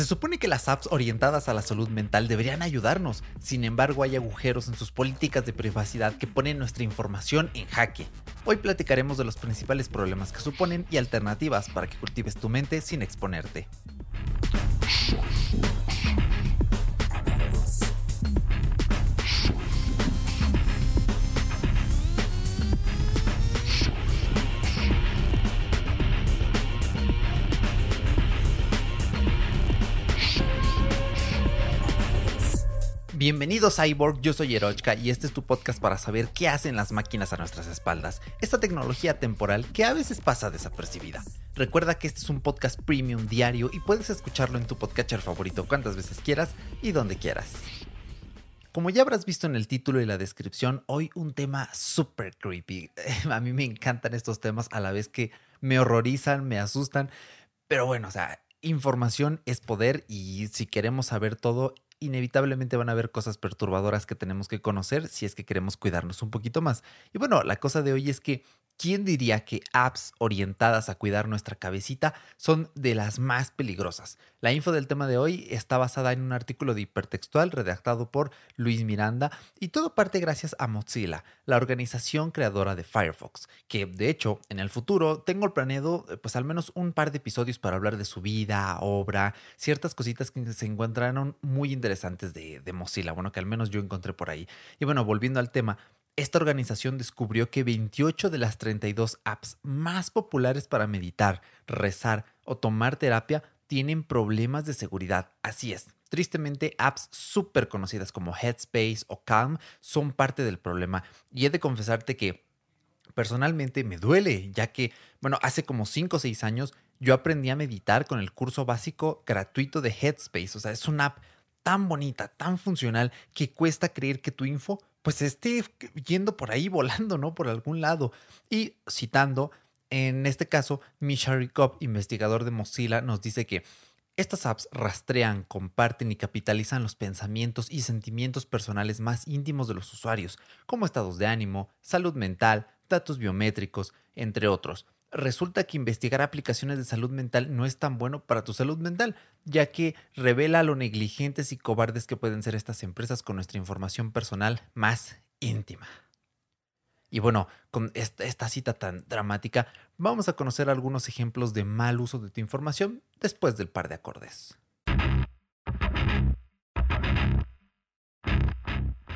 Se supone que las apps orientadas a la salud mental deberían ayudarnos, sin embargo hay agujeros en sus políticas de privacidad que ponen nuestra información en jaque. Hoy platicaremos de los principales problemas que suponen y alternativas para que cultives tu mente sin exponerte. Bienvenidos Cyborg, yo soy Erochka y este es tu podcast para saber qué hacen las máquinas a nuestras espaldas, esta tecnología temporal que a veces pasa desapercibida. Recuerda que este es un podcast premium diario y puedes escucharlo en tu podcatcher favorito cuantas veces quieras y donde quieras. Como ya habrás visto en el título y la descripción, hoy un tema súper creepy. A mí me encantan estos temas a la vez que me horrorizan, me asustan, pero bueno, o sea, información es poder y si queremos saber todo, inevitablemente van a haber cosas perturbadoras que tenemos que conocer si es que queremos cuidarnos un poquito más. Y bueno, la cosa de hoy es que ¿Quién diría que apps orientadas a cuidar nuestra cabecita son de las más peligrosas? La info del tema de hoy está basada en un artículo de hipertextual redactado por Luis Miranda y todo parte gracias a Mozilla, la organización creadora de Firefox, que de hecho en el futuro tengo planeado eh, pues al menos un par de episodios para hablar de su vida, obra, ciertas cositas que se encontraron muy interesantes de, de Mozilla, bueno que al menos yo encontré por ahí. Y bueno, volviendo al tema, esta organización descubrió que 28 de las 32 apps más populares para meditar, rezar o tomar terapia tienen problemas de seguridad. Así es. Tristemente, apps súper conocidas como Headspace o Calm son parte del problema. Y he de confesarte que personalmente me duele, ya que, bueno, hace como 5 o 6 años yo aprendí a meditar con el curso básico gratuito de Headspace. O sea, es una app tan bonita, tan funcional, que cuesta creer que tu info pues esté yendo por ahí volando, ¿no? Por algún lado. Y citando, en este caso, Misha Rikop, investigador de Mozilla, nos dice que estas apps rastrean, comparten y capitalizan los pensamientos y sentimientos personales más íntimos de los usuarios, como estados de ánimo, salud mental, datos biométricos, entre otros resulta que investigar aplicaciones de salud mental no es tan bueno para tu salud mental, ya que revela lo negligentes y cobardes que pueden ser estas empresas con nuestra información personal más íntima. Y bueno, con esta, esta, cita tan dramática, vamos a conocer algunos ejemplos de mal uso de tu información después del par de acordes.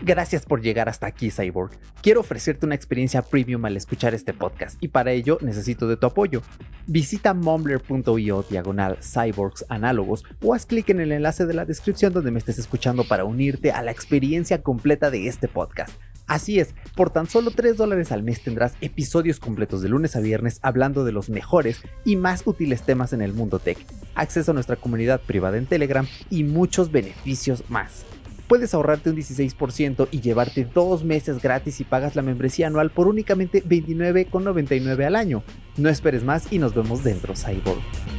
Gracias por llegar hasta aquí, Cyborg. Quiero ofrecerte una experiencia premium al escuchar este podcast y para ello necesito de tu apoyo. Visita mumbler.io diagonal cyborgs análogos o haz clic en el enlace de la descripción donde me estés escuchando para unirte a la experiencia completa de este podcast. Así es, por tan solo 3 dólares al mes tendrás episodios completos de lunes a viernes hablando de los mejores y más útiles temas en el mundo tech, acceso a nuestra comunidad privada en Telegram y muchos beneficios más puedes ahorrarte un 16% y llevarte dos meses gratis si pagas la membresía anual por únicamente $29,99 al año. No esperes más y nos vemos dentro, Cyborg.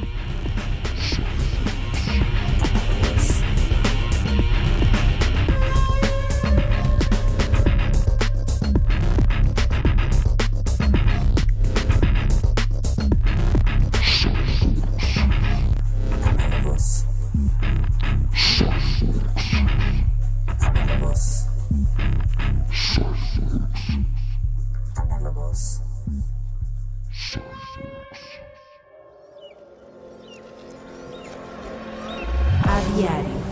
Diario.